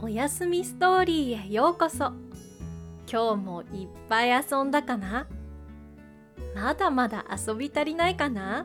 おやすみストーリーへようこそ。今日もいっぱい遊んだかな？まだまだ遊び足りないかな？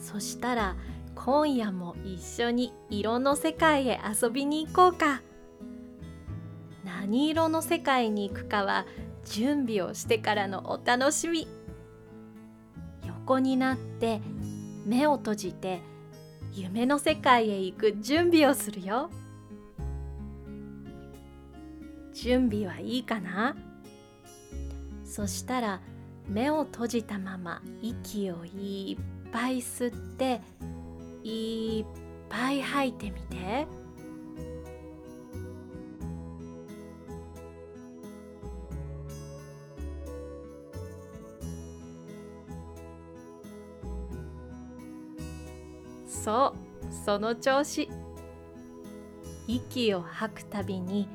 そしたら今夜も一緒に色の世界へ遊びに行こうか。何色の世界に行くかは準備をしてからのお楽しみ。横になって目を閉じて夢の世界へ行く準備をするよ。準備はいいかな？そしたら目を閉じたまま息をいっぱい吸っていっぱい吐いてみて。そうその調子息を吐くたびに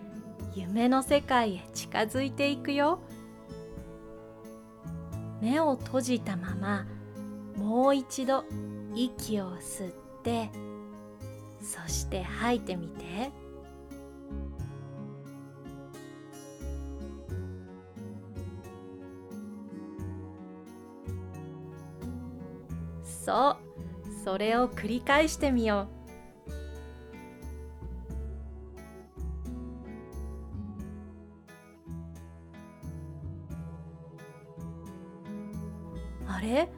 夢の世界へ近づいていくよ。目を閉じたままもう一度息を吸ってそして吐いてみて。そう。それを繰り返してみよう。れ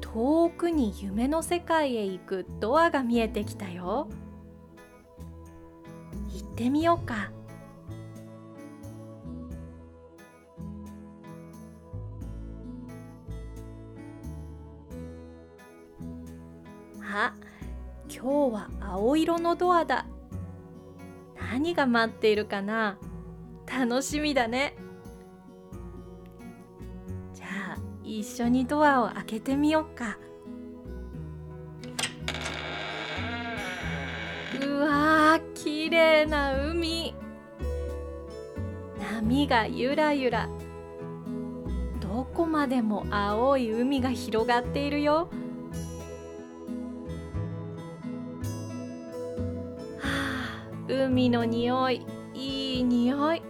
遠くに夢の世界へ行くドアが見えてきたよ。行ってみようか。あ今日は青色のドアだ。何が待っているかな。楽しみだね。一緒にドアを開けてみようか。うわー綺麗な海。波がゆらゆら。どこまでも青い海が広がっているよ。はあ。海の匂いいい匂い。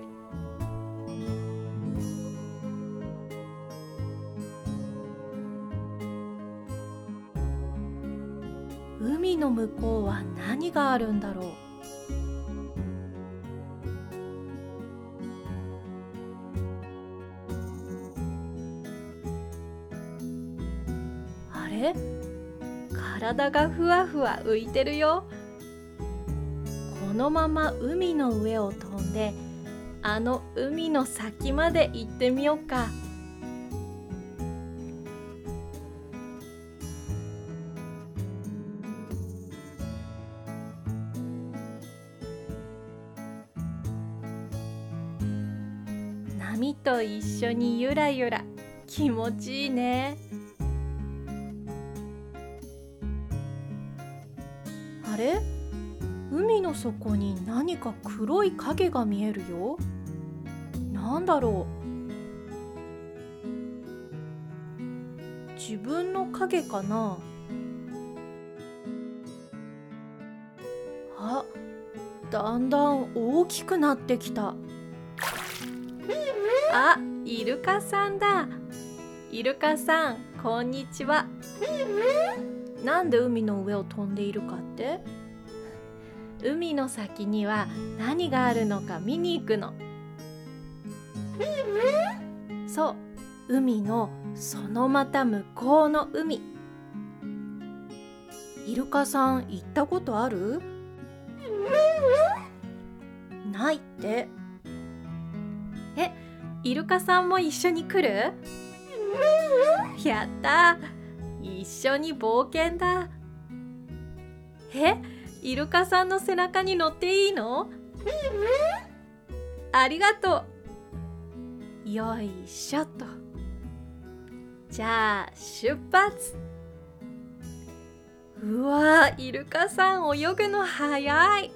向こうは何があるんだろう？あれ？体がふわふわ浮いてるよ。このまま海の上を飛んであの海の先まで行ってみようか。波と一緒にゆらゆら。気持ちいいね。あれ？海の底に何か黒い影が見えるよ。なんだろう。自分の影かな。あだんだん大きくなってきた。あイルカさんだ。イルカさんこんにちは。なんで海の上を飛んでいるかって？海の先には何があるのか見に行くの。そう海のそのまた向こうの海。イルカさん行ったことある？ないって。えイルカさんも一緒に来る？やった一緒に冒険だ。え？イルカさんの背中に乗っていいの？ありがとう。よいしょと。じゃあ出発。うわイルカさん泳ぐの早い。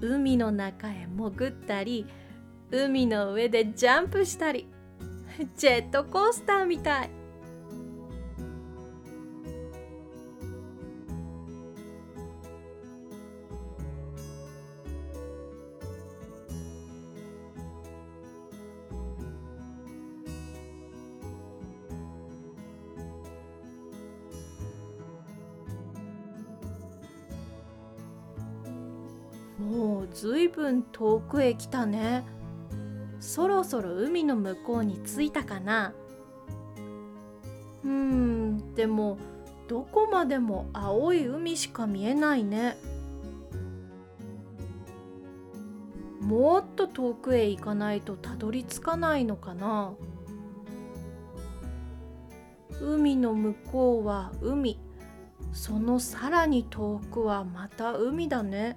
海の中へ潜ったり海の上でジャンプしたり。ジェットコースターみたい。もうずいぶん遠くへ来たね。そろそろ海の向こうに着いたかな。うんでもどこまでも青い海しか見えないね。もっと遠くへ行かないとたどり着かないのかな。海の向こうは海。そのさらに遠くはまた海だね。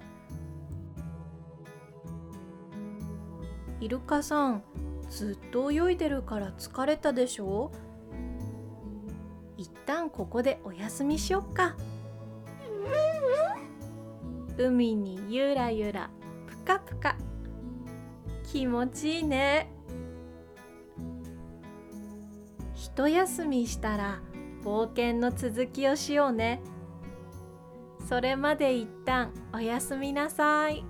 イルカさんずっと泳いでるから疲れたでしょ？一旦ここでお休みしよっか。海にゆらゆらぷかぷか。気持ちいいね。一休みしたら冒険の続きをしようね。それまで一旦おやすみなさい。